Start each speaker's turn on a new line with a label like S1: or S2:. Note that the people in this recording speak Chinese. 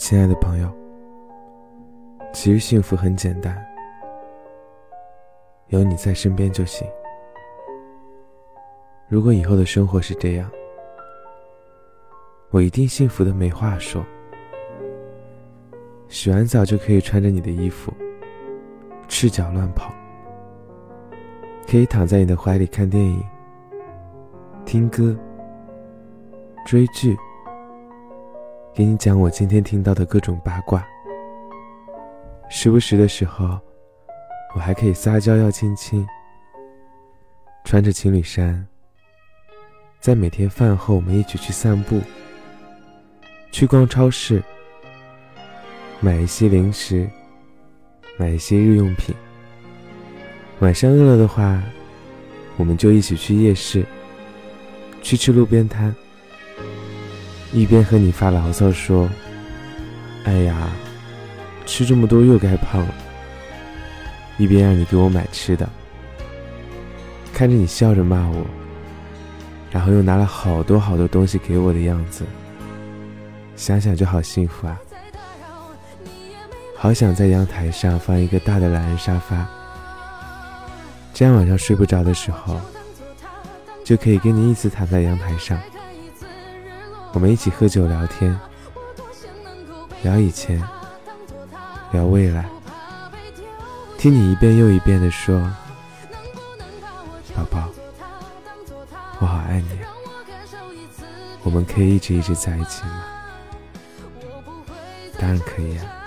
S1: 亲爱的朋友，其实幸福很简单，有你在身边就行。如果以后的生活是这样，我一定幸福的没话说。洗完澡就可以穿着你的衣服，赤脚乱跑，可以躺在你的怀里看电影、听歌、追剧。给你讲我今天听到的各种八卦，时不时的时候，我还可以撒娇要亲亲。穿着情侣衫，在每天饭后我们一起去散步，去逛超市，买一些零食，买一些日用品。晚上饿了的话，我们就一起去夜市，去吃路边摊。一边和你发牢骚说：“哎呀，吃这么多又该胖了。”一边让你给我买吃的，看着你笑着骂我，然后又拿了好多好多东西给我的样子，想想就好幸福啊！好想在阳台上放一个大的懒人沙发，这样晚上睡不着的时候，就可以跟你一起躺在阳台上。我们一起喝酒聊天，聊以前，聊未来，听你一遍又一遍的说：“宝宝，我好爱你，我们可以一直一直在一起吗？”当然可以啊。